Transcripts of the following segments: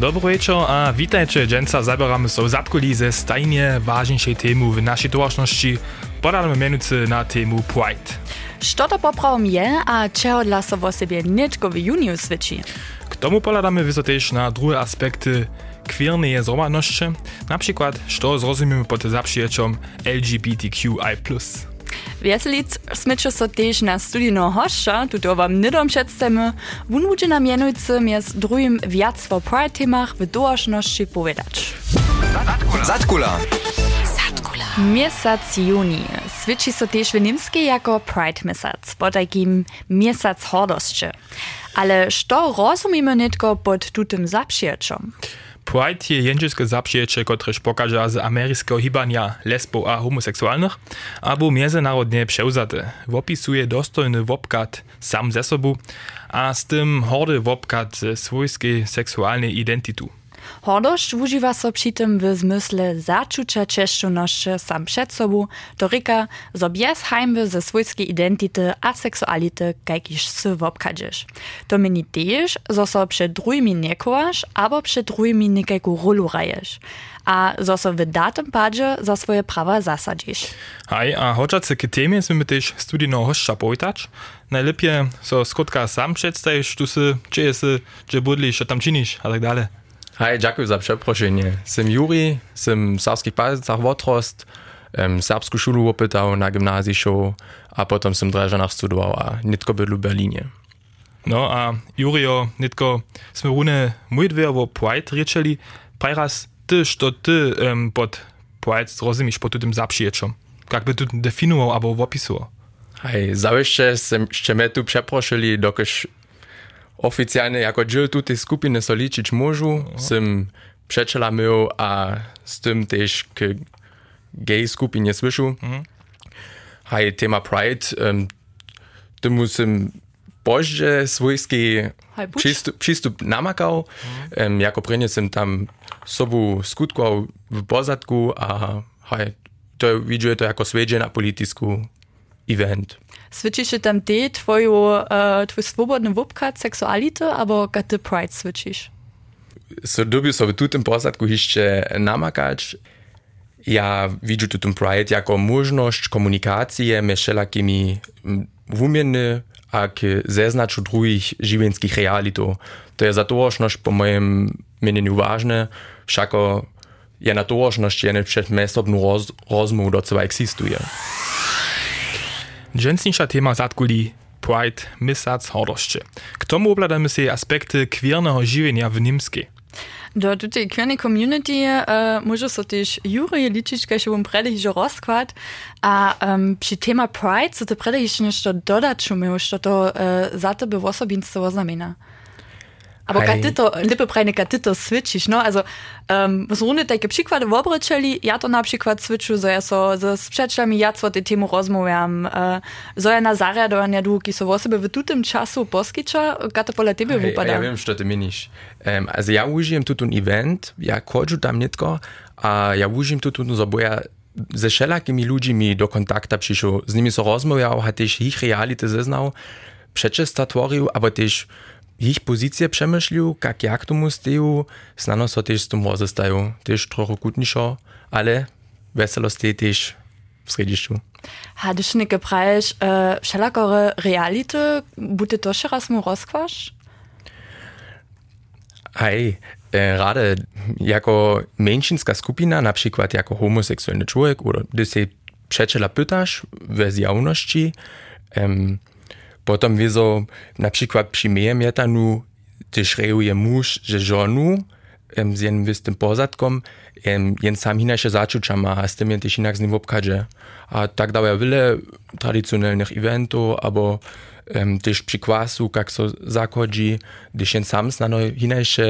Dobry wieczór a witajcie. Dżęca zabieramy so zadkuli ze stajnie ważniejszej temu w naszej towarzności. Podamy mianowicie na temu Pride. Što to poprawom je, a czego dla so o sobie niczko w juniu świeci? K tomu poladamy wysotež na drugie aspekty queernej zromadności, na przykład, co zrozumiemy pod zaprzyjaciom LGBTQI+. Wieselic smyče so tež na studijno hošća, tuto wam nidom představimy, wun bude nam jenujcy miez drugim viac o Pride temach w dołożności powiedzieć. Zatkula. Miesiąc juni swyci so też w niemskiej jako Pride miesiąc, bo takim miesiąc hordości. Ale co rozumimy nitko pod tutym zaprzyjaciom? Pride je jędrzyskie zaprzyjacie, kotreż pokaże z ameryskiego hibania lesbo a homoseksualnych, albo międzynarodnie przełzate. Wopisuje dostojny wopkat sam ze sobą, a z tym hordy wopkat swojskiej seksualnej identytu. Hordość używa so przy tym w zmysle zaczucia czeszczoności sam przed sobą, to ryka, zo bez hańby ze swojskiej identyty a seksuality kajkiś sy wopkadziesz. To mini też, zo so przed drugimi nie kołasz, albo przed drugimi niekajku rolu rajesz. A zo so w datem padzie za swoje prawa zasadzisz. Hej, a chociaż k temie sme też studijno hošća powitać, najlepiej so skotka sam przedstawisz, tu sy, czy jest, czy budlisz, co tam czynisz, a tak dalej. Hej, dziękuję za przeproszenie. Sem Juri, w Sarskich Pazicach Wotrost, um, serbską szulu opytał na gimnazjum, a potem sem Dreżanach studował, a nitko bydlu w Berlinie. No a Jurio, nitko, sme rune mój dwie o Pride ryczeli, prajraz ty, što ty um, pod Pride rozumiesz pod tym zaprzyjaciom. Jak by tu definował albo opisował? Hej, sem jeszcze mnie tu przeproszyli, dokaż oficjalnie jako dziel tutaj skupiny so liczyć możu, sem przeczela mył, a z tym też k gay skupinie słyszu. Hej, tema Pride, um, temu sem bożdże swojski przystup, przystup namakał, um, jako prynnie sem tam sobu skutkował w pozadku, a hej, to widzę to jako swiedzie na polityczku event. Switchisz tam te twoju, uh, twój swobodny wupkat seksuality, albo kad ty Pride switchisz? so dobił sobie tu tym posadku jeszcze namakać. Ja widzę tu ten Pride jako możliwość komunikacji między wszelakimi wumienny a k zeznaczu drugich żywienskich realitów. To jest za tożność po moim mieniu ważne, wszako je na tożność je przed mesobną roz, rozmową do co eksistuje. Dżęsniejsza tema zadkuli Pride, misac hordości. K tomu obladamy aspekty queernego żywienia w niemskiej. Do tutej queernej community uh, może so też Juri liczyć, kaj się um predehižo rozkład, a um, przy tema Pride so to predehiž nešto dodać umiał, što to uh, za tebe. Aber Hej. kad ty to, lepiej prajne, kad ty to switchiš, no, also, um, z runy takie przykłady wobryczeli, ja to na przykład switchu, zo ja so ze sprzeczami ja co te temu rozmawiam, uh, zo ja na zariadovania długi, so w osobie w tutym czasu poskicza, kad to pole tebe wypada. Ja wiem, że ty minisz. Um, also ja užijem tu ten event, ja chodžu tam nitko, a ja užijem tu ten zaboja ze wszelakimi ludźmi do kontakta przyszł, z nimi so rozmawiał, a też ich reality zeznał, przeczesta tworzył, aber też ich pozycję przemyślił, jak jak tomu steju, znano so też z tym rozestają, też trochę kutniszo, ale weselost je też w središću. Ha, nie prajesz, uh, wszelakore reality, bude to še raz mu rozkwasz? Hej, e, rade jako mężczyzna skupina, na przykład jako homoseksualny człowiek, oder gdy się przeczela pytasz w zjawności, um, potem wieso na przykład przy mietanu, też reuje mąż, że żonu um, z jednym wystym pozadkom, um, jen sam inaczej zaczucia ma, z tym jen inak z nim obkaże. A tak daje wiele tradycjonalnych eventów, albo um, też przy kwasu, jak so zachodzi, gdyż jen sam znano inaczej,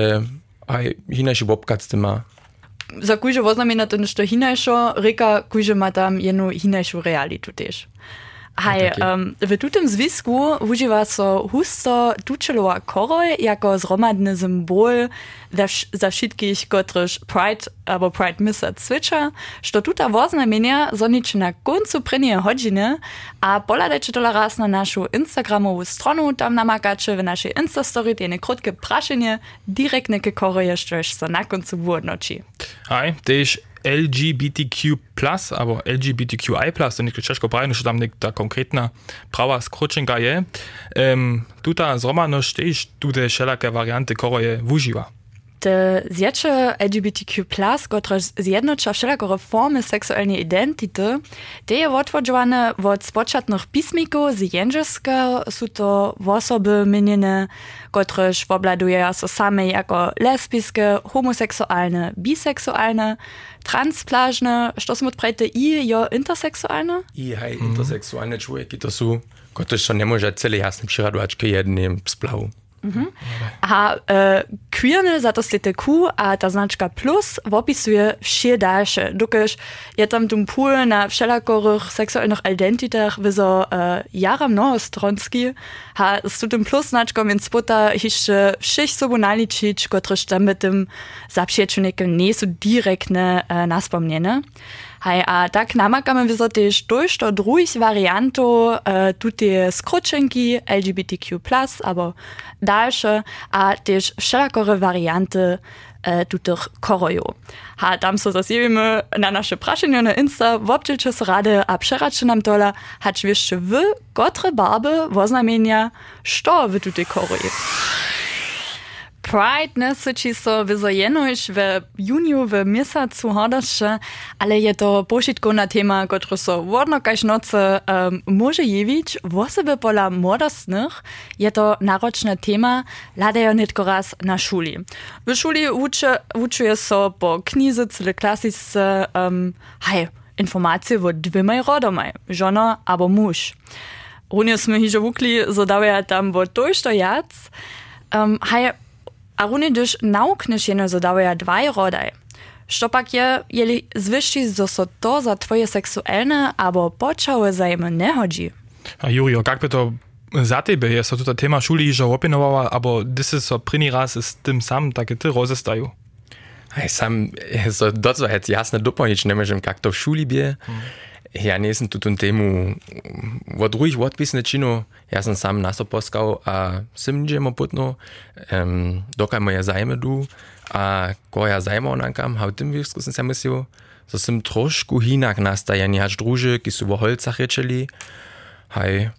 a inaczej obkad z tym ma. Za kujże oznamena to nešto hinajšo, reka kujže ma tam jednu hinajšu realitu tež. Haj, okay. um, v tutem zvisku uživa so husto tučelova koroj jako zromadny symbol za všetkých, kotryž Pride abo Pride Missa cviča, što tuta voznamenia zoniče na koncu prinije hodžine, a poladeče tola raz na našu Instagramovu stronu, tam namakače v naši Instastory tjene krotke prašenje, direktne ke koroje, što so na koncu v odnoči. Tež LGBTQ+, aber LGBTQI+, to nie ciężko prawie, że tam ta konkretna prawa skrócenka je. Um, tuta zromaność też tutaj wszelakie warianty koroje używa. te zjače LGBTQ+, kotraž zjednoča všelakore formy seksualne identity, te je odvodžovane od spočatných písmikov z jenžeska, sú to osoby menene, kotraž obladuje so also same jako lesbiske, homosexualne, biseksualne, transplažne, što smo odprejte i jo interseksualne? I haj interseksualne človeki, to sú, kotraž to nemôže celý jasne přiradovačke jedným splavu. Mhm. A e, queerne za to stete Q a ta znaczka plus opisuje wsie dalsze, dokaż je tam tum pól na wszelakorych seksualnych identitach wyzo e, jara mnohostronski, ha z tym plus znaczką więc spota jeszcze wszech sobą naliczyć, któreż tam tym zaprzecznikiem nie są direktne e, naspomniene. Hej, a tak namakamy wizo też dość do drugich wariantów e, tutaj skrócenki LGBTQ+, albo dalsze, a też wszelakore warianty e, tutych korojów. A tam so zasjewimy na nasze praszenie na Insta, wobczycie se rady, a przeracie nam tola, hać jeszcze wy, kotre barby woznamienia, što wy tutaj koroje. Pride, ne, so čisto wyzojenuješ w juniu, w miescu hodasz, ale je to pošitko na tema, kotro so vodno kaž noce um, može jević, vosebe pola modosnych, je to naročna tema, ladajo netko raz na šuli. V šuli uče, učuje so po knjize, cele klasisce, um, haj, informacije v dvimaj rodomaj, žono abo muž. Runje smo jih že vukli, zadawaja tam v to, što jac. Um, haj, a naukniesz jeno zadawaja dwaj rodaj. Štopak je, jeli zwyšši, zo so to za twoje seksualne albo poczałe zajmy nie chodzi. A Jurio, jak by to za tebe je so tuta tema šuli že opinowała, albo dysy so pryni raz z tym sam takie ty rozestaju? Hej, sam, so docva hec jasne doplnić nie możem, jak to w szuli bie. Hmm. Ja nie jestem tu tą temu od drugich odpisne činu, ja sam sam naso poskał, a sim niczemu putno, um, dokaj moje zajmy du, a ko ja zajmał nankam, ha w tym wiersku sam myślał, so sim troszku hinak nastajeni, hacz druży, ki su wo holcach rečeli, hej,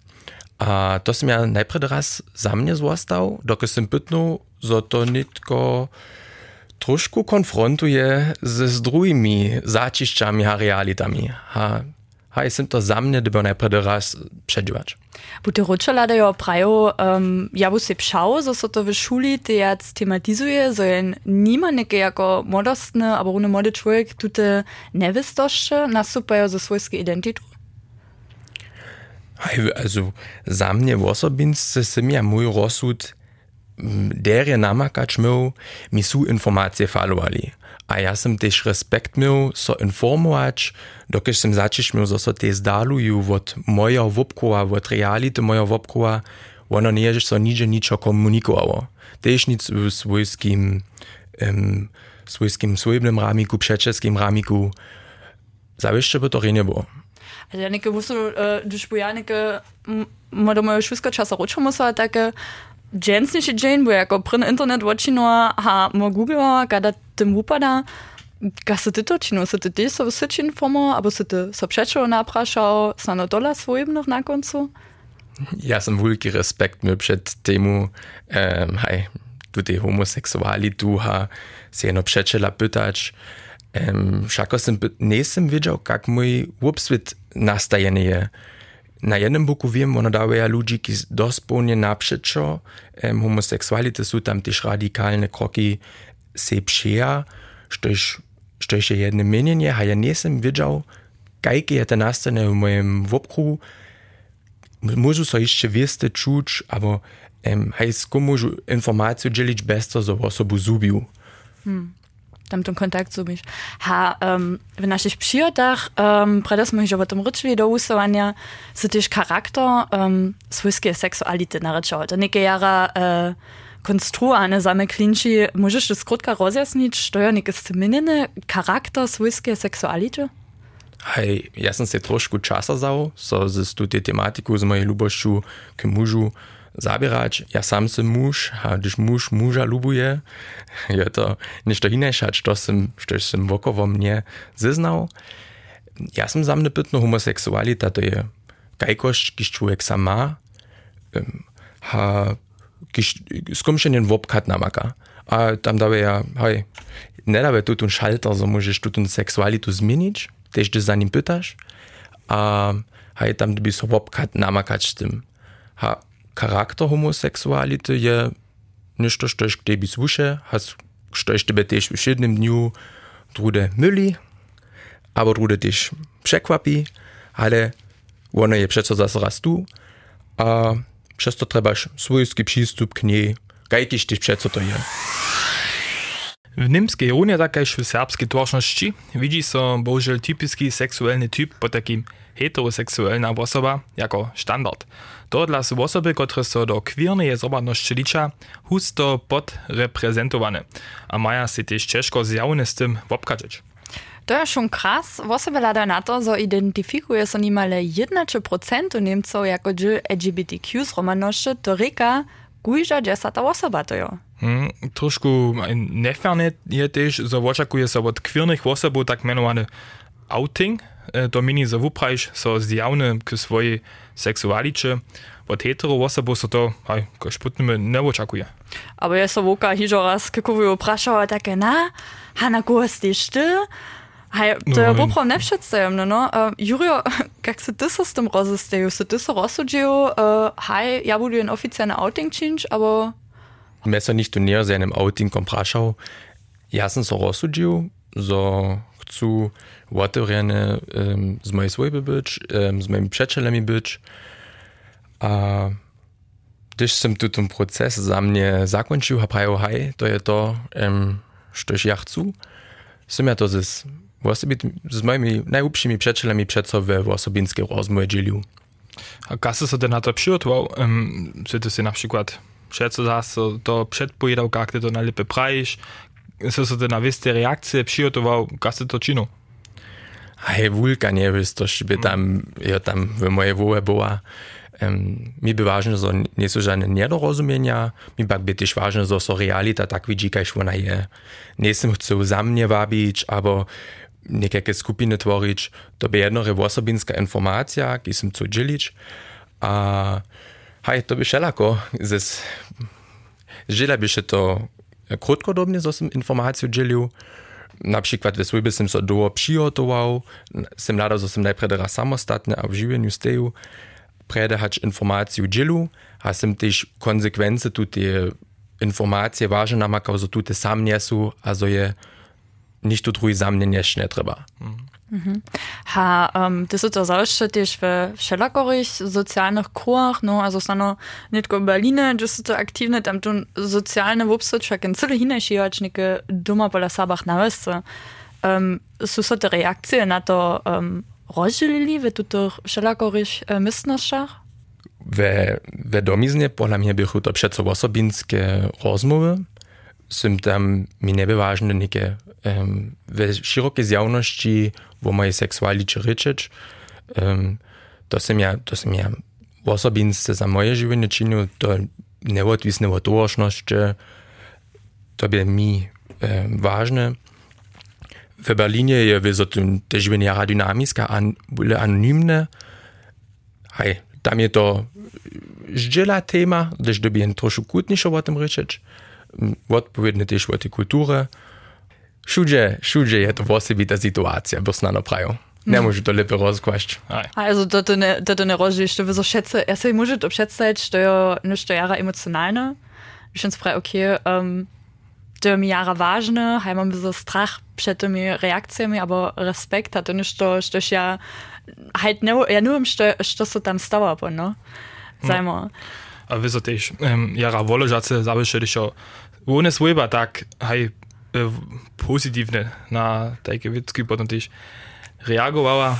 a to som ja najprej raz za mnie został, dokaj sim pytnął, so to nitko troszku konfrontuje ze z drugimi začišćami a realitami. Ha, ha jestem to za mnie, gdyby najpierw raz przedziwać. Bute ručelade jo prajo, um, ja bu se pšao, zo so to v šuli tejac tematizuje, zo je nima neke jako modostne, aber ohne mode človek tute nevistošće nastupajo za svojske identitu? Also za mnie osobince se mi ja mój rozsud derje namakać mył, mi su informacje falowali. A ja sam też respekt miał, so informować, dokiż sam zaczysz miał, so te zdaluju od moja wopkowa, od reality moja wopkowa, ono nie jest so nigdzie niczo komunikowało. Też nic w swojskim, um, swojskim swojbnym ramiku, przeczeskim ramiku, zawieszcze by to nie było. Also ja neke musu, když bu ja neke, ma do moje šuska časa takie, dženstnejši Jane bo jako prn internet očino ha mo googleo kada tem upada. Ka se ty točino, se ty ty so vsečin fomo, abo se ty so přečo naprašal, sa na dola svojim noch na koncu? Ja sam vulki respekt mi před temu, um, haj, tudi homoseksuali duha se eno přečela pytač, um, šako sem, nesem vidžal, kak můj obsvit nastajený je. Na jednym boku wiem, ono daje ludzi, ki dospełnie naprzeczo um, homoseksuality są tam też radikalne kroki se przyja, sztoż je jedno mienienie, a ja nie sam wiedział, jaki je to nastane w moim wopkrugu. Może so jeszcze wieste czuć, albo um, hej, z komu informację dzielić bez to, że osobu zubił. Hmm. Kontakt zubić. Ha, um, w naszych przyjotach, um, predo smo już o tym ryczyli do usuwania, so też charakter um, swojskiej seksuality naryczał. To niekie jara uh, konstruowane same klinci, możesz to skrótka rozjasnić, to ja niekie zmininy charakter swojskiej seksuality? Hej, ja sam se trošku časa vzal, so z tu tematiku z mojej ľubošťu k mužu zabierać. Ja sam sem muž, a když muž muža lubuje, je to niečo iné, čo som, čo som vokovo mne zeznal. Ja som za mne pytno homosexualita, to je kajkošť, když človek sa má, ha, když skomšenien vopkat namaka. A tam dáve ja, hej, nedáve tu ten šalter, so môžeš tu ten sexualitu zmeniť, tež za ním pytaš, a hej, tam by so vopkat namakać z. Ha, charakter homoseksuality je nešto, što je tebi sluše, has, što je tebe tež v všednym dniu drude myli, aber drude tež przekwapi, ale ono je přeco zase raz tu a přesto trebaš svojský přístup k nej, kajkiž tež přeco to je. W niemskiej runie takaż w serbskiej tłoczności widzi so bożel typiski seksualny typ po takim heteroseksualna osoba jako standard. To dla osoby, które są do queernej zobatności licza husto podreprezentowane, a mają się też ciężko zjawne z tym obkaczyć. To je schon krass. Osoby lada na to, że identyfikuje so nimale 1% Niemców jako LGBTQ z romaności, to ryka gujża dziesata osoba to jo. Hmm, trošku neferne je też, że oczekuje się od kwirnych osobów tak mianowany outing, e, to mini za wuprajsz są zjawne k swojej seksualicze, od hetero osobów so to, aj, koś putnymy, nie oczekuje. Aber ja so woka hijo raz kikuju praszała takie, na, hana gostisz ty? Hej, to ja poprom nie przedstawiam, no, Jurio, jak się ty z tym rozestyju, się ty so rozsudził, hej, ja budu jen oficjalny outing czynić, aber... Me so nicht näher seinem outing komprašal. Ja sam so rozsudžil, so chcú otvorene um, z mojej svojby byť, um, s mojimi priateľami byť. A když som tu ten proces za mne zakončil a prajo, hej, to je to, um, štož ja chcú, som ja to z, osobi, z mojimi najúpšími priateľami přeco ve osobinskej rozmoje dzielił. A kasy so na to przygotował? Um, czy ty si na przykład przeco zase to przedpowiadał, jak ty to najlepiej prajisz, so so na wiste reakcje przygotował, kasy to? Hej, wulka nie wiesz, to by tam, ja tam w mojej wołe była. Um, mi by ważne, że nie są żadne niedorozumienia, mi pak by też ważne, że so realita tak widzi, jak ona je. Nie sam chcę za mnie wabić, albo niejakie skupiny tworzyć, to by jedna osobinska informacja, ki sam chcę dzielić. A Hej, to bi še lahko. Zdaj, žela bi še to eh, krótkodobne, so sem informaciju dzielił. Na przykład w Słyby sem so duo przygotował, sem nadal so sem najpierw raz samostatny, a w żywieniu steju predahać pač informaciju dzielił, a sem też konsekwencje tu te eh, informacje ważne namakał, że tu te sam niesu, a so je nikt tu drugi sam nie trzeba. Mhm. Mhm. Ha, ähm, das ist also das ausschüttisch für Schellakorig, sozialnych Kroach, no, ne? also stano nitko Berliner, das ist aktivne, tam tun sozialne Wupswitsche, in Zille hineschijatschnike, duma pola sabach na vesce. Ähm, su so te reakcije ne? na to ähm, rozdzielili w tutych Schellakorig äh, mistnoszach? We, we domiznie pola mnie były to przeco osobinskie rozmowy, są tam mi niewyważne nike, um, we szerokiej zjawności o mojej seksualicie ryczeć. Um, to som ja, to som ja osobinste za moje żywienie czynił, to neodwisne od doroczności, to by mi um, ważne. W Berlinie je wyzo te żywienie jara dynamiska, an, byle anonimne. Hej, tam je to zdziela tema, gdyż dobiję troszkę kłótniejsze o tym ryczeć. Odpowiednie też o tej kulturze. Szudzie, szudzie je to własibita sytuacja, bo snano prają. Ne mm. može to lepo razkvašč. Also, da to ne, da to ne razliš, so šetce, jaz se može to šetcati, da je nešto jara emocionalno. Ich finde es frei, okay, ähm, da mi jara važne, haj imam so strah pred temi reakcijami, aber respekt hat nicht, da, da ja, halt ne, ja ne nur im, što, što so tam stava, pa no. Mm. Zajmo. Ja. A vi so tež, ähm, jara voložace, zabišediš, ohne svojba tak, haj e, pozitywne na takie witzki potom też reagowała.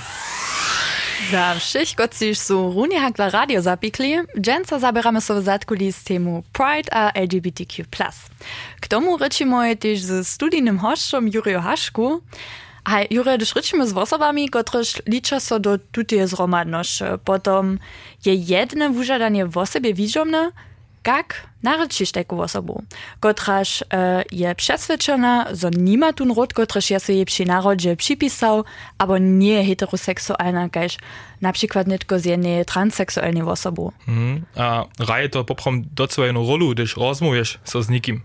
Za wszystko, coś su runie hakla radio zapikli, dżęca zabieramy sobie zatkuli temu Pride a LGBTQ+. K tomu ryczimy też z studijnym hoszczom Juriju Haszku, a Jure, gdyż ryczymy z osobami, którzy liczą się do tutej zromadności, potom je jedne wużadanie w osobie widzomne, jak naryčiš taką osobą, kotraż e, je przesvedčena, że nie ma tu ród, kotraż je sobie przy narodzie przypisał, albo nie heteroseksualna, kaž na przykład nitko z jednej transseksualnej osobą. Mhm. A raje to poprom do swojego rolu, gdyż rozmujesz so z nikim.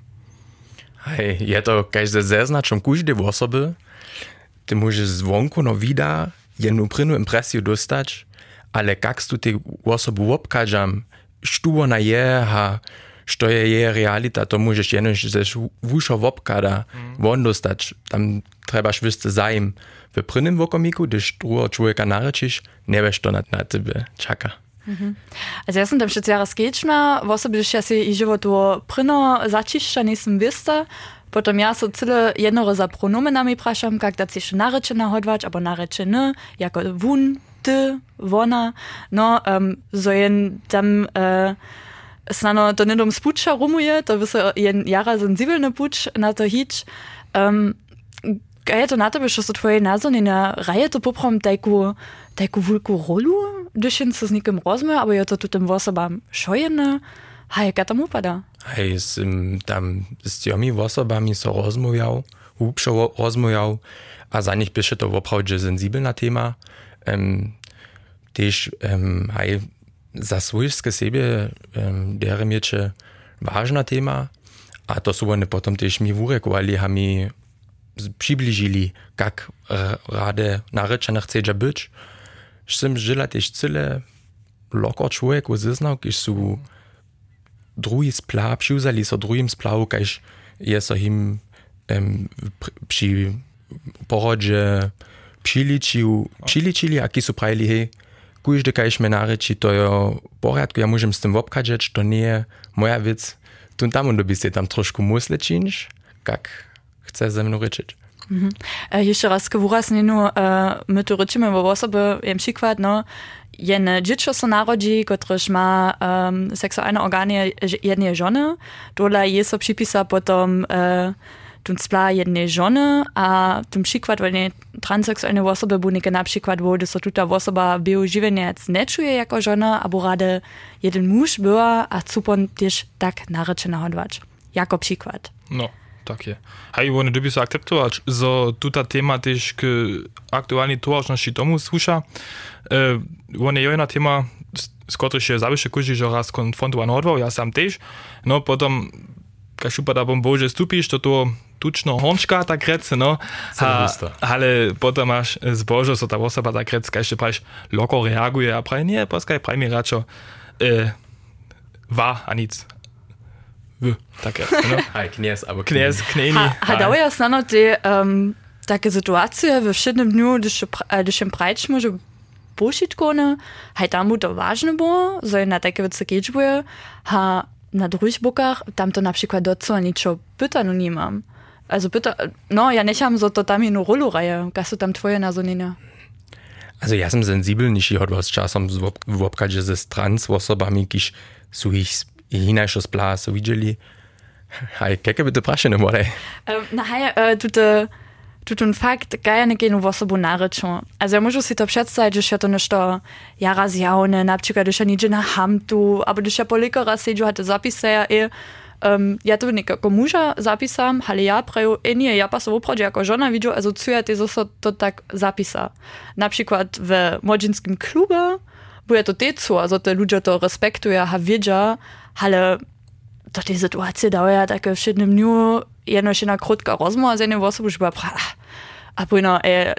Hej, je to każde zeznaczą każdej osoby. Ty możesz zwonku no wida jedną prynu impresję dostać, ale jak tu tej osoby obkażam, što ona je, ha, što je je realita, to możesz jenoś ze wusza wopkada mm. won dostać. Tam trebaš wysce zajem w prynnym wokomiku, gdyż drugo człowieka narečiš, nie wiesz, to na, na tebe czeka. Mhm. Also ja sam tam jeszcze zaraz skečna, w osobie, że ja się i żywotu pryno zaciszcza nisem wista, Potom ja so cyle jednoro za pronomenami praszam, jak da się narečena hodwać, albo narečeny, jako wun, ty, wona, no, um, so jen tam uh, snano to nedom spuča rumuje, to by se jen jara sensibelny puč na to hič. Um, a je to na tebe, što so tvoje názorny na raje to poprom tajku, tajku vulku rolu, jen se s nikým rozmuje, aber je to tu tym osobám šojene, a jaka tam upada? Hej, som tam s tými osobami so rozmujal, hubšo rozmujal, a za nich byše to opravdu sensibelna téma. Um, tež um, hej, za svojske sebe um, dere mieče vážna téma, a to sú oni potom tež mi urekovali, a mi přiblížili, jak rade narečena chce byť. Som žila tež celé loko človek uznal, keď sú drugi splav, přiuzali so drugim splavu, kaž je so him um, przy porodze přiličil, přiličili, aki sú prajili, hej, kujde kaž me nareči, to je porядku, ja môžem s tým obkadžať, to nie je moja vec. Tu tam, on by si tam trošku musle činiš, kak chce ze mnou rečiť. Mhm. E, jeszcze raz wyraźnieniu, e, my tu ryczymy w osobie, jem przykład, no, jedne dziecko się narodzi, któreż ma um, seksualne organy jednej żony, dole jest so przypisa potom e, tun spla jednej żony, a tym przykład, właśnie transseksualne osoby bunike na przykład, bo to tuta osoba był żywieniec nie czuje jako żona, albo rade jeden mąż była, a cupon też tak naryczena hodwać. Jako przykład. No. tak je. Hej, one by sa akceptować, że tuta tema też k aktualnej towarzności tomu słusza. E, one je jedna tema, z której się zawisze każdy że raz konfrontowan odwał, ja sam też. No potom, kaž upada bom bože stupiš, to to tučno hončka tak rec, no. Ha, ale potom máš zbožo, so ta osoba tak rec, kaž še praš loko reaguje a praje, nie, poskaj, praj mi račo, e, va a nic. W, tak jest. No. Hej, kniez, albo Kniez, kneni. Ha, ha dało ja znano te um, takie sytuacje w wszednym dniu, gdyż, gdyż się prajcz może pošitkone, hej tam mu to ważne było, że na takie wiece kiečbuje, ha na drugich bokach tam to na przykład do co niczo pytanu nie mam. Also bitte, no, ja nicht haben so Dotamino Rollo-Reihe, Gasotam Twojena so nina. Also ja sam sensibil, nicht ich was czasem wopkać dieses trans was osobami, jakiś suich hinajszos plas widzieli. Hej, keke by te praszene more. Na hej, tutaj tutun fakt gajane so wosobu naryczą. Also ja muszę sobie to przedstawić, że się to nešto jara zjawne, na przykład, że się nigdzie na hamtu, albo że się po liko raz siedziu, hatte zapisy ja i um, ja to nekako muža zapisam, ali ja preju, e nie, ja pa se oprođu, ako žena viđu, asociujete so to tak zapisa. Napríklad v mođinskim klube bude to tecu, a so te ludzie to respektują, ha wiedzia, ale to te sytuacje dają takie w jednym dniu, jedno się na krótka rozmowa z jednym osobą, że a pójno, e,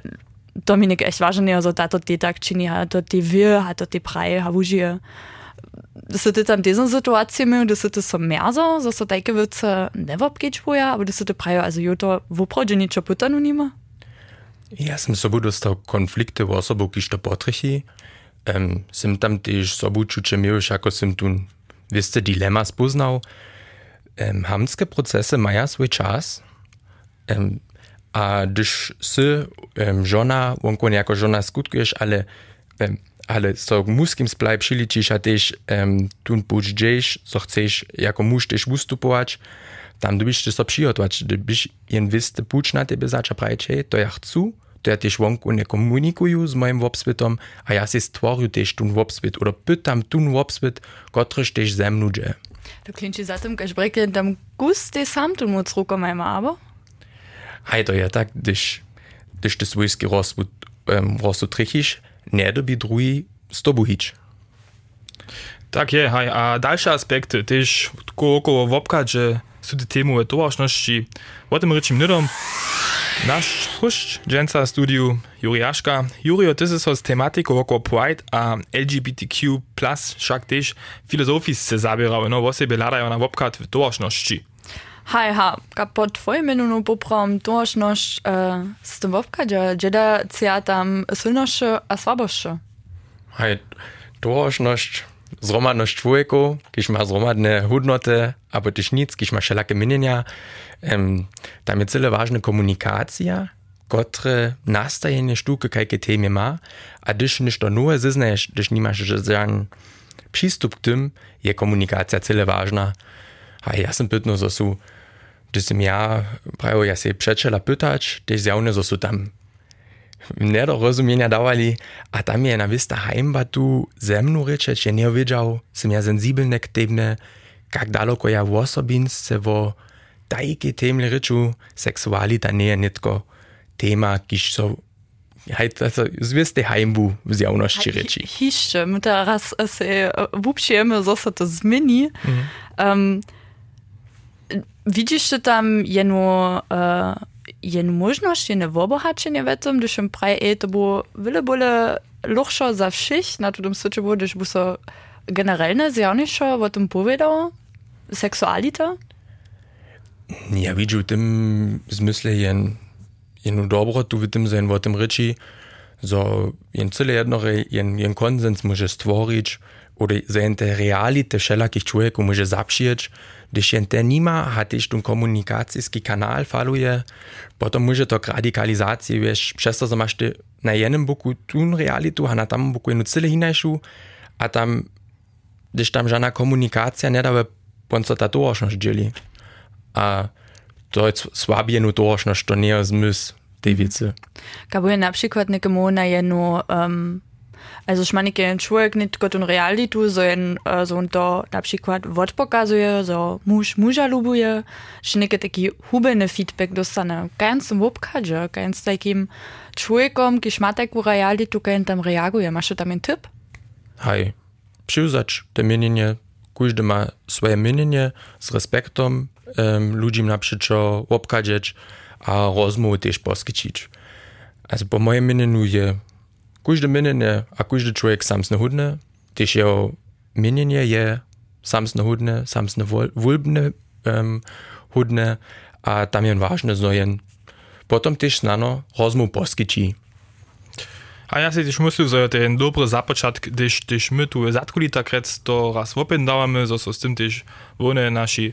Dominik, echt ważne, so da to die tak czyni, ha to die wir, ha to die praje, ha wużije. Das da se dieser Situation, und das ist se so merzo, so so take vrce aber das ist ampak Preis, also, te pravijo, a jo to v prođe nič nicht mehr? Ja, sem dass dostal konflikte v osobo, ki što potrehi. Um, ähm, sem tam tež sobu čuče imel, šako sem tu, veste, dilema spoznal. Um, ähm, hamske procese maja ähm, ah, svoj čas. Um, a když si um, žona, vonko nejako žona skutkuješ, ale um, ale so muskim splaj přiličiš a tež um, tun džeš, so chceš jako muž tež ustupovač, tam dobiš te so přihotovač, dobiš jen viste puč na tebe zača prajče, to ja chcú, to ja tež vonku ne komunikuju s mojim vopsvitom a ja si stvoruju tež tun vopsvit, oder pytam tun vopsvit, kotrež tež ze mnu dže. To klinči zatem, kaž breke, tam gust te sam tun moc rukom majma, abo? Hej, to je tak, když, když te svojski rozsud, um, rozsud nie dobi druhý z tobu hič. Tak je, hej, a dalsze aspekty, też koło wopka, że są te temu towarzności, o tym ryczym nydom. Nasz huszcz, dżęca studiu Juriaszka. Jurio, ty jesteś z tematyką około Pride a LGBTQ+, wszak też filozofisce zabierały, no, wo sobie ladają na wopka w towarzności. Hej, ha, ka po twoim menu poprom tożność e, z tym wopkadzie, dzieda cia tam silnosze a słabosze. Hej, tożność, zromadność człowieku, kiż ma zromadne hudnoty, aber też nic, kiż ma wszelakie minienia, um, tam jest tyle ważna komunikacja, które nastajenie sztuki kajkie temie ma, a gdyż niż to nur zeznajesz, gdyż nie masz żaden przystup k tym, je komunikacja tyle ważna. A ja sam pytno, że są gdy som ja prawo ja się przeczela pytać, też zjawne, że są tam nedorozumienia dawali, a tam je na wista heimba tu ze mną ryczeć, ja nie wiedział, som ja sensibelny k tebne, jak daleko ja w osobince, wo tajki temle ryczu, seksualita nie je nitko tema, kiż so Hej, to zwisty heimbu w zjawności ryczy. Hiszcze, my teraz się wupsiemy, że się to zmieni. Mhm. Um, widzisz, czy tam jenu, e, jenu możność, jenu wobohaczenie w tym, gdyż im praje to było wiele, wiele luchszo za wszystkich, na tym switchu było, gdyż było so generalne zjawisko o tym powiedział, seksualita. Ja widzę w tym zmysle jen, jenu dobro, tu w tym sein, w tym ryczy, so jen cyle jedno, jen, jen konsens może stworzyć, oder sein te realite wszelakich człowieku może zaprzyjeć, die Deci antenima hatiš tun komunikacijski kanal faluje, potom može to k radikalizaciji, veš, přesto zamaš ty na jenem boku tun realitu, a na tam boku jednu cíli hinajšu, a tam, když tam žádná komunikace nedáve ponco ta tovašnost dělí. A to je slaběnu tovašnost, to nie je zmysl tej věci. Kabuje například někomu na jednu um Also człowiek nie tylko tą realitu, so en, so on to na przykład wod pokazuje, so muž muža lubuje, że nie taki hubelny feedback dostane. Ganz w obkadzie, ganz takim człowiekom, kiż ma taką realitu, kiedy tam reaguje. Masz tam einen tip? Hej, przyjrzeć te mienienie, każdy ma swoje mienienie z respektem um, ludziom na przykład obkadzieć, a rozmowy też poskiczyć. Also po mojem mienieniu je Každé minenie a každý člověk sám snohudne, když jeho minenie je sám snohudne, sám snohulbne um, ehm, hudne a tam je vážne znojen. Potom tiež snano rozmu poskyčí. A já si tiež myslím, že to je dobrý započatk, když, když my tu zadkulita krec to raz opět dáváme, so, so s tým tiež vone naši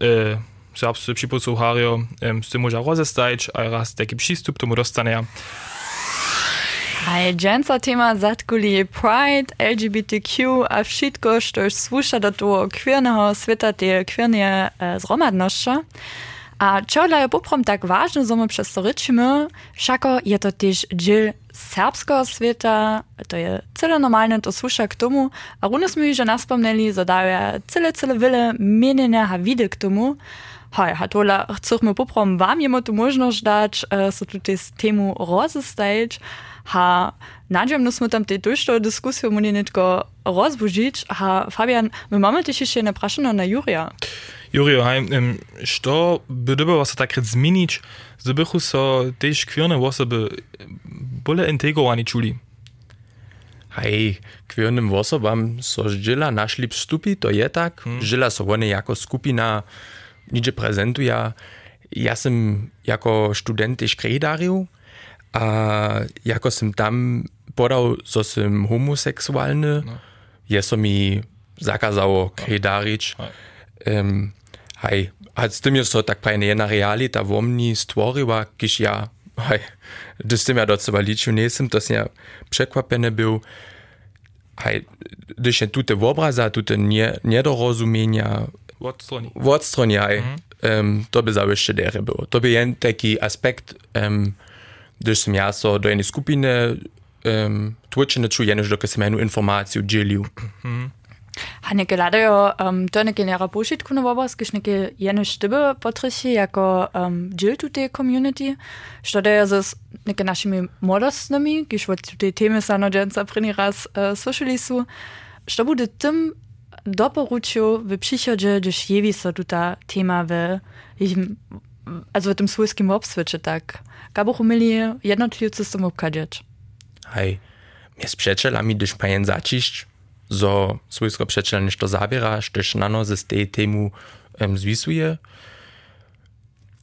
eh, e, serbscy připosluchário e, s tým môža rozestajč a raz taký přístup tomu dostane. Hej, dżęca tema zatkuli Pride, LGBTQ, a wszystko, što słusza do tego queernego świata, tej queernej e, zromadności. A čo je poprom tak ważne, że my przez to ryczymy, wszako je to też dziel serbskiego świata, to je cyle normalne, to słusza k tomu, a runes my już nas wspomnieli, że daje cyle, cyle wiele mienienia a widy k tomu. Hej, a tola chcemy poprom wam jemu tu możliwość dać, e, so tu temu rozestać, ha nadziemno smo tam tej dojšto dyskusiju mu netko rozbužić, ha Fabian, my mamy też jeszcze napraszano na Juria. Jurio, hej, um, što by dobo se takrat zmienić, zbychu so też kwirne osoby bole integrowani czuli? Hej, kwirnym osobam so żyla naszli wstupi, to je tak, hmm. żyla so one jako skupina nidzie prezentuje. Ja sam jako student też kreidariu, a jako som tam podal, so som homoseksualny, no. je so mi zakazalo krejdarić. Um, hej, A z tym jest to tak prawie jedna realita w mnie stworzyła, kiedy ja, hej, z tym ja do seba liczył nie jestem, to ja przekwapiony był, hej, gdyż tutaj obraza, tutaj nie, niedorozumienia, Odstroni. w odstronie, hej, um, to by dere było. To by jen taki aspekt, um, da sem jaz do ene skupine um, točno čujeno, da sem eno informacijo delil. Mm. A ne gledajo, um, to ne genera pošitku na obraz, kiš neke jene štebe potreši, jako um, del tu te community, što da je z neke našimi modostnimi, kiš od te teme sano dženca prini raz eh, uh, slušali su, što bude tim doporučil v prihodje, da šjevi so tu ta tema v jim also w tym swojskim obswycie, tak. Gabuchu mieli jednotlivci z tym obkadzieć. Hej, mnie z przyjacielami, gdyż zaciść, zo swojsko przyjaciela niż to zabierasz, gdyż nano ze z tej temu um, zwisuje.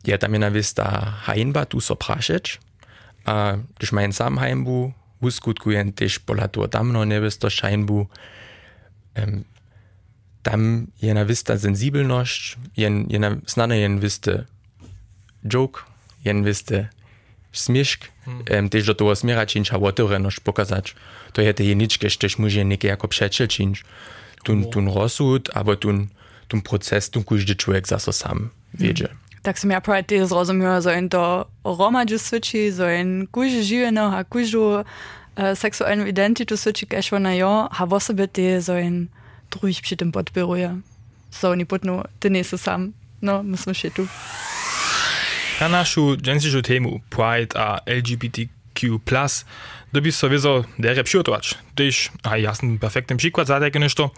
Ja tam jedna wista hajnba tu so praszeć, a gdyż majen sam hajnbu, uskutkuję też pola tu tamno niewisto szajnbu, um, tam jedna wista sensibelność, jen, jedna znane jen wiste joke, jenveste smiešk, mm. Hm. tež do toho smera činč, a otvorenosť pokazať. To je tej ničke, štež môže nekde ako všetče činč. Tun, hm. tun rozsud, alebo tun, tun proces, tun kúžde človek zase sám viedže. Mm. Hm. Tak som ja práve tiež zrozumila, že jen to romadžu svičí, že jen kúže živeno a kúžu uh, e, sexuálnu identitu svičí, keď ona jo, a vo sebe tie, že jen druhých pri tým podpiruje. So, oni potnú, ty nie sú sám. No, my sme šitu. Hanashu dżęsiżu temu Pride a LGBTQ+, da bist sowieso der Pschiotwatsch. Dich, a jasny, perfektem przykład, zadek nešto.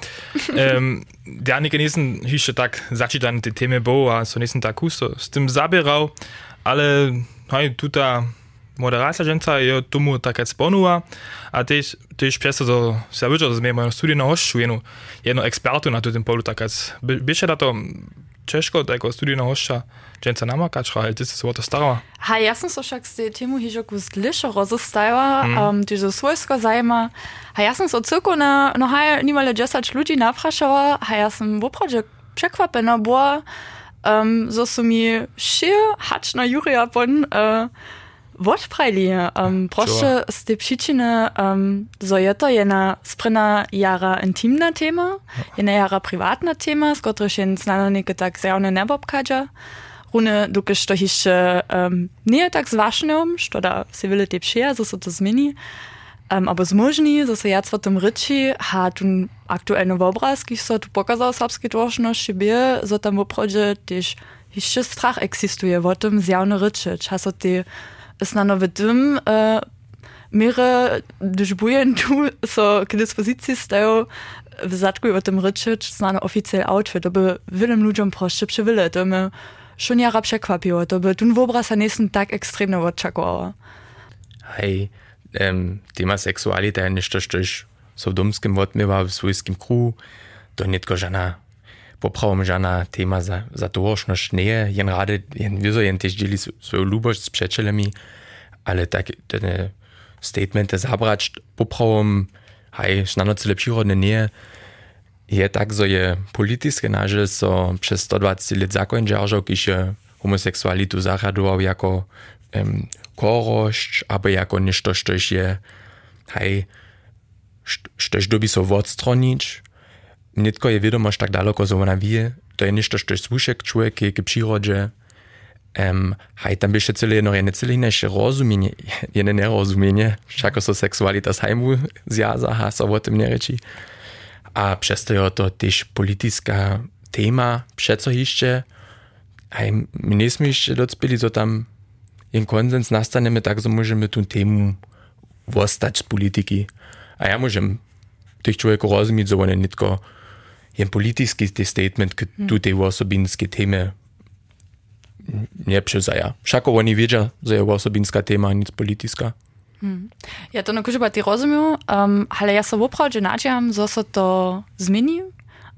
Um, der nike nächsten hische tak zaczytan te teme bo, a so nächsten tak kusto. Z tym zabierał, ale hej, tuta moderacja dżęca je tomu taka sponuła, a też, też przez to, że się wyczerpał, że miałem studię na oszczu, jedno ekspertu na tym polu, tak jak byście na to Češko, da je tudi na hoša dženca nama kačra, ali tisto svoto staro. Ha, jasno so však se temu hižoku zglišo rozostajala, mm. um, ehm, tižo svojsko zajma. Ha, jasno so cirko na, no ha, nimale džesač ljudi naprašala, ha, jasno popravdže překvapena boa, um, ehm, so so mi šir hač na Jurija pon, uh, ehm, Вошпрайлі um, проще з ты причины um, зоета яна спрына яра інтимна тема яна яра прыватна тема з котрышен знанікі так зяўна небобкаджа руне дуке што хіще um, не так звашнем што да севілі депшея за то зміні um, або зможні за я цватым рычі hat un aktuellen вобраз кіхсо ту показаў сабскі трошно шибе зо там вопродже тыж хіще страх эксістуе вотым зяўна рычыч хасо ты es na nowe dym e, mire dyżbujen tu so Disposition dyspozycji stają w zadku i o tym ryczeć znane oficjel outfit, to by wylem ludziom proszczy przywyle, to my schon jara przekwapiło, to by ten obraz na nächsten Tag extrem ekstremnie odczakowało. Hej, um, tema seksualita je nešto, što je so v domskem vodmevu, v svojskem kruhu, to netko žena popravom žena tema za, za tovošnost nie je, jen rade, jen vizo, jen tež deli svoju ljubost s přečelemi, ale tak, te statemente zabrać popravom, hej, znano cele přírodne nie je tak, zo je politiske naže, so przez 120 let zakon dzierżał, je homoseksualitu zaradował jako um, korość, aber jako nešto, štož je, hej, štož dobi so odstronić. Nitko je wiadomość tak daleko, że ona wie, to je nešto, štož zvušek człowiek k przyrodzie. Um, hej, tam się cele jedno, jedne cele inne rozumienie, jedne nerozumienie, všako so seksualita z hajmu zjaza, ha, so o tym nie reči. A przez to je to też polityska tema, przeco jeszcze, hej, my nie sme jeszcze docpili, co tam jen konsens nastaneme, tak so możemy tu temu wostać z polityki. A ja możem tych człowieków rozumieć, że one nitko jen polityski te statement k tu tej osobinskiej teme nie przyzaja. Wszako oni wiedzą, że jest osobinska tema, nic polityczna. Ja to nakužba ti rozumiem, um, ale ja sa opravdu nadžiam, zo sa to zmení,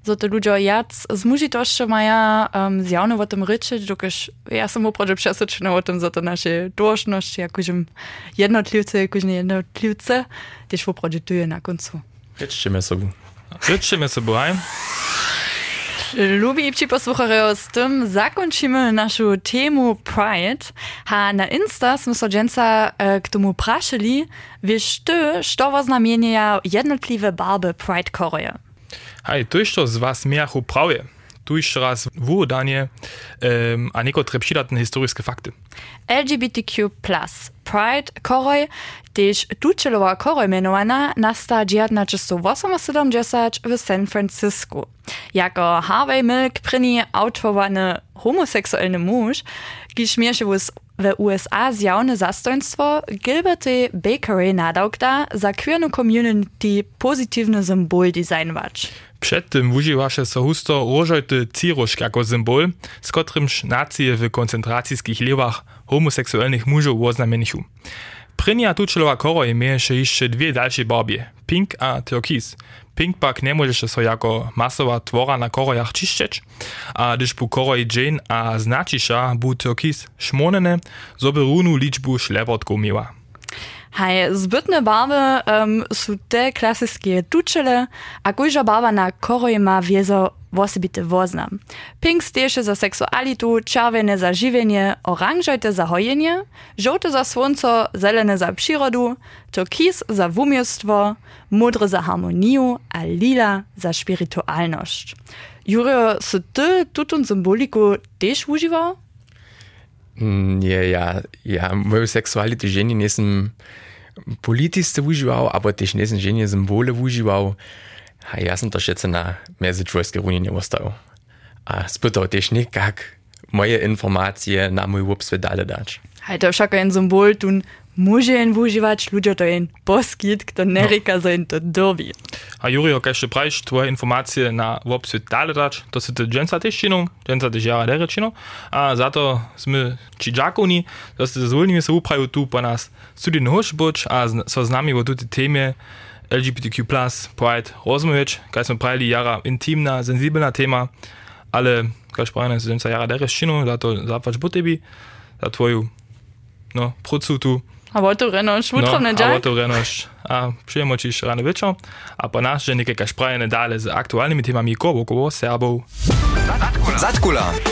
zo to ľudia jac z mužitošťou maja um, zjavno o tom ryčiť, dokiž ja som opravdu přesvedčená o tom, za to naše dôžnosti, akože jednotlivce, akože jednotlivce, tiež opravdu tu je na koncu. Rečíme sobu. Życzymy sobie, hej. Lubi posłuchają, z tym zakończymy naszą temu Pride. A na Insta smo so dżęca k tomu praszyli, wiesz ty, co oznamienia jednotliwe barwy Pride Korea. Hej, to jeszcze z was miachu prawie. тујшрас во удање е, а некои од трепшилат на историски факти. LGBTQ+, Pride, Koroj, tež tučelova Koroj menovana nasta 1978 v San Francisku. Jako Harvey Milk prini autowane homoseksualny mąż, kiż mierzy z w USA zjawne zastoństwo Gilberty Bakery nadałkda za queernu community pozytywny symbol designwacz. Przed tym używaše so husto ciroszk jako symbol, z kotrymż nacje w koncentracijskich lewach homoseksualnych mużów oznamienichu. Prynia tučelova koroj mieješe jeszcze dwie dalsze barbie, pink a turkis. Pink pak nie może so jako masowa twora na korojach czyszczeć, a gdyż bu koroj Jane a znaczisza bu turkis szmonene, zo by runu liczbu szlebrotków miała. Hej, zbytne barwy um, są te klasyczne tuczele, a kujża barwa na koroj ma wiezo osobity woznam. Pink stieše za seksualitu, czerwone za żywienie, oranżojte za hojenie, żółte za słońce, zelene za przyrodu, turkis za wumiostwo, modre za harmonię, a lila za spiritualność. Juro, so ty tutun symboliku też używał? Ja, ja, ja, moja seksuality ženi nisem politiste užival, ampak tež nisem ženi simbole užival. A ja sem to še na Mezičvojske unije ostal. A spytał tež nekak moje informacije na mój web dale dać. Halt, da ist ein Symbol tun, Mužen vuživač ludziodojn poskitk to no. nerika zoin to dobi. A Jurijo, kaj še praviš, tvoje informacije na websu Daledač, to se te dženca teščino, dženca težjava derečino, a zato smo čiđakovni, da ste zadovoljni se upravijo tu pa nas tudi nož boč, a so z nami v tudi teme LGBTQ+, Pride, Rozmovič, kaj smo pravili, jara intimna, senzibilna tema, ale, kaj še pravim, dženca jara derečino, da to zapač bo tebi, za tvoju, no, procu tu, A bo to renoš, vutro no, ne džaj? A bo to renoš. A prijemo čiš rano večer, a pa nas že nekaj kašprajene dale z aktualnimi temami Kobo, Kobo, Serbov. Zatkula. Zatkula.